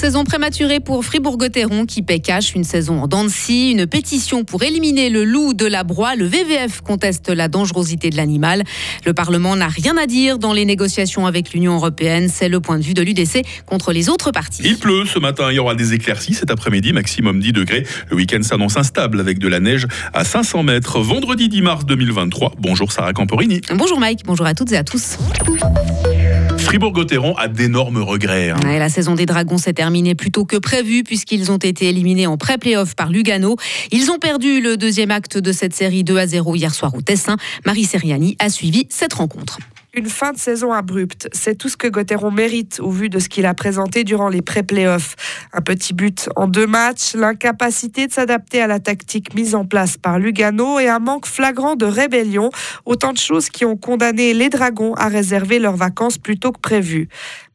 saison prématurée pour Fribourg-Gotteron qui paie cash une saison en dents Une pétition pour éliminer le loup de la broie. Le VVF conteste la dangerosité de l'animal. Le Parlement n'a rien à dire dans les négociations avec l'Union européenne. C'est le point de vue de l'UDC contre les autres partis. Il pleut ce matin. Il y aura des éclaircies cet après-midi, maximum 10 degrés. Le week-end s'annonce instable avec de la neige à 500 mètres. Vendredi 10 mars 2023. Bonjour Sarah Camporini. Bonjour Mike. Bonjour à toutes et à tous. Fribourg-Gotteron a d'énormes regrets. Hein. la saison des Dragons s'est terminée plus tôt que prévu puisqu'ils ont été éliminés en pré-playoff par Lugano. Ils ont perdu le deuxième acte de cette série 2 à 0 hier soir au Tessin. Marie Seriani a suivi cette rencontre. Une fin de saison abrupte, c'est tout ce que Gauthieron mérite au vu de ce qu'il a présenté durant les pré-playoffs. Un petit but en deux matchs, l'incapacité de s'adapter à la tactique mise en place par Lugano et un manque flagrant de rébellion, autant de choses qui ont condamné les Dragons à réserver leurs vacances plus tôt que prévu.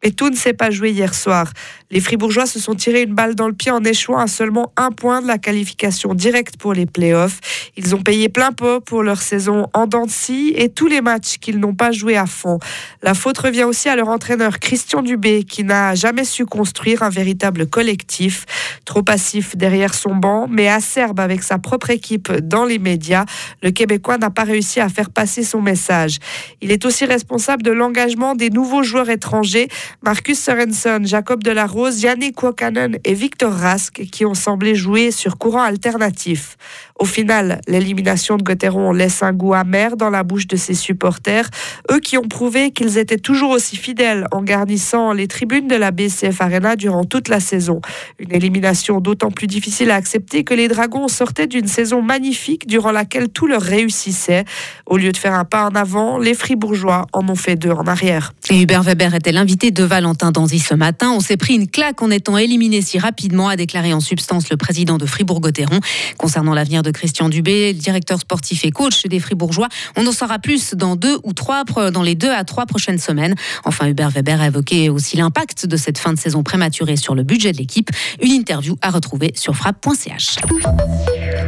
Mais tout ne s'est pas joué hier soir. Les Fribourgeois se sont tirés une balle dans le pied en échouant à seulement un point de la qualification directe pour les playoffs. Ils ont payé plein pot pour leur saison en dents et tous les matchs qu'ils n'ont pas joués à fond. La faute revient aussi à leur entraîneur Christian Dubé qui n'a jamais su construire un véritable collectif. Trop passif derrière son banc, mais acerbe avec sa propre équipe dans les médias, le Québécois n'a pas réussi à faire passer son message. Il est aussi responsable de l'engagement des nouveaux joueurs étrangers, Marcus Sorensen, Jacob Delarose, Yannick Wakanen et Victor Rask, qui ont semblé jouer sur courant alternatif. Au final, l'élimination de Gauthieron laisse un goût amer dans la bouche de ses supporters, eux qui ont prouvé qu'ils étaient toujours aussi fidèles en garnissant les tribunes de la BCF Arena durant toute la saison. Une élimination d'autant plus difficile à accepter que les Dragons sortaient d'une saison magnifique durant laquelle tout leur réussissait. Au lieu de faire un pas en avant, les Fribourgeois en ont fait deux en arrière. Hubert Weber était l'invité de Valentin Danzy ce matin. On s'est pris une claque en étant éliminé si rapidement, a déclaré en substance le président de Fribourg-Gotteron. Concernant l'avenir de Christian Dubé, directeur sportif et coach des Fribourgeois. On en saura plus dans dans les deux à trois prochaines semaines. Enfin, Hubert Weber a évoqué aussi l'impact de cette fin de saison prématurée sur le budget de l'équipe. Une interview à retrouver sur frappe.ch.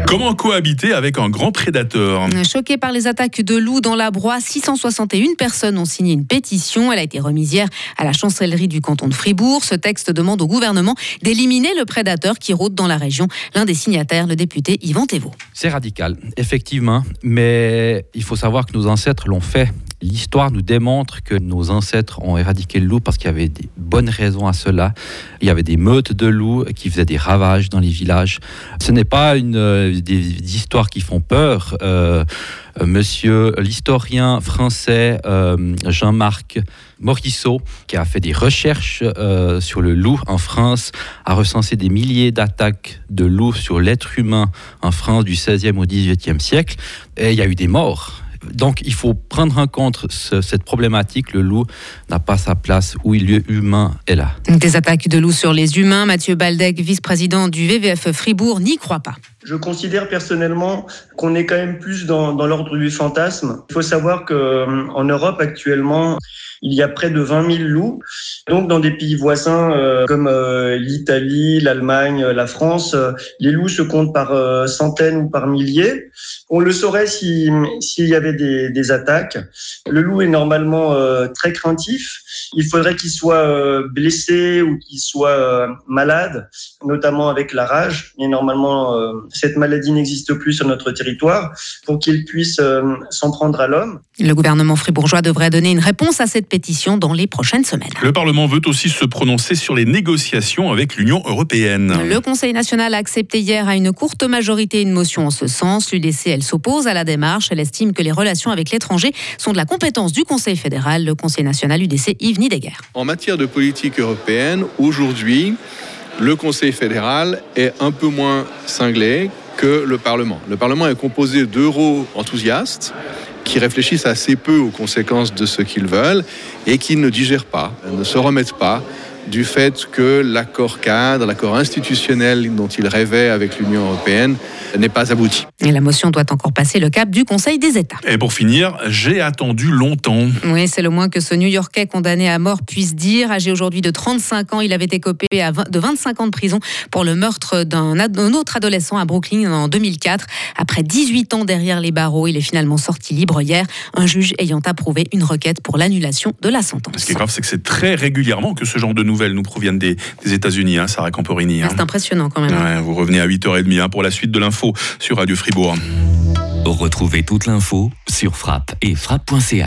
Comment cohabiter avec un grand prédateur? Choqué par les attaques de loups dans la broie, 661 personnes ont signé une pétition. Elle a été remise hier à la chancellerie du canton de Fribourg. Ce texte demande au gouvernement d'éliminer le prédateur qui rôde dans la région. L'un des signataires, le député Yvan Thévaux. C'est radical, effectivement, mais il faut savoir que nos ancêtres l'ont fait L'histoire nous démontre que nos ancêtres ont éradiqué le loup parce qu'il y avait des bonnes raisons à cela. Il y avait des meutes de loups qui faisaient des ravages dans les villages. Ce n'est pas une, euh, des, histoires qui font peur. Euh, monsieur l'historien français euh, Jean-Marc Morisseau, qui a fait des recherches sur le loup en France, a recensé des milliers d'attaques de loups sur l'être humain en France du 16e au 18e siècle. Et il y a eu des morts donc, il faut prendre en compte cette problématique. Le loup n'a pas sa place où il lieu humain est là. Des attaques de loups sur les humains, Mathieu Baldec, vice-président du VVF Fribourg, n'y croit pas. Je considère personnellement qu'on est quand même plus dans, dans l'ordre du fantasme. Il faut savoir qu'en euh, Europe actuellement, il y a près de 20 000 loups. Donc, dans des pays voisins euh, comme euh, l'Italie, l'Allemagne, la France, euh, les loups se comptent par centaines ou par milliers. On le saurait s'il y avait des, des, attaques. Le loup est normalement très craintif. Il faudrait qu'il soit blessé ou qu'il soit malade, notamment avec la rage. Mais normalement, cette maladie n'existe plus sur notre territoire pour qu'il puisse s'en prendre à l'homme. Le gouvernement fribourgeois devrait donner une réponse à cette pétition dans les prochaines semaines. Le Parlement veut aussi se prononcer sur les négociations avec l'Union européenne. Le Conseil national a accepté hier à une courte majorité une motion en ce sens. L'UDC, elle s'oppose à la démarche. Elle estime que les relations avec l'étranger sont de la compétence du Conseil fédéral. Le Conseil national UDC, Yves Nidegger. En matière de politique européenne, aujourd'hui, le Conseil fédéral est un peu moins cinglé que le Parlement. Le Parlement est composé d'euros enthousiastes qui réfléchissent assez peu aux conséquences de ce qu'ils veulent et qui ne digèrent pas, ne se remettent pas du fait que l'accord cadre, l'accord institutionnel dont il rêvait avec l'Union européenne n'est pas abouti. Et la motion doit encore passer le cap du Conseil des États. Et pour finir, j'ai attendu longtemps. Oui, c'est le moins que ce New-Yorkais condamné à mort puisse dire. Âgé aujourd'hui de 35 ans, il avait été copé de 25 ans de prison pour le meurtre d'un autre adolescent à Brooklyn en 2004. Après 18 ans derrière les barreaux, il est finalement sorti libre hier, un juge ayant approuvé une requête pour l'annulation de la sentence. Ce qui est grave, c'est que c'est très régulièrement que ce genre de nouvelles nouvelles nous proviennent des, États-Unis, hein, Sarah Camporini. Ah, c'est impressionnant quand même. vous revenez à 8h30 hein, pour la suite de l'info sur Radio Fribourg. Retrouvez toute l'info sur frappe et frappe.ch.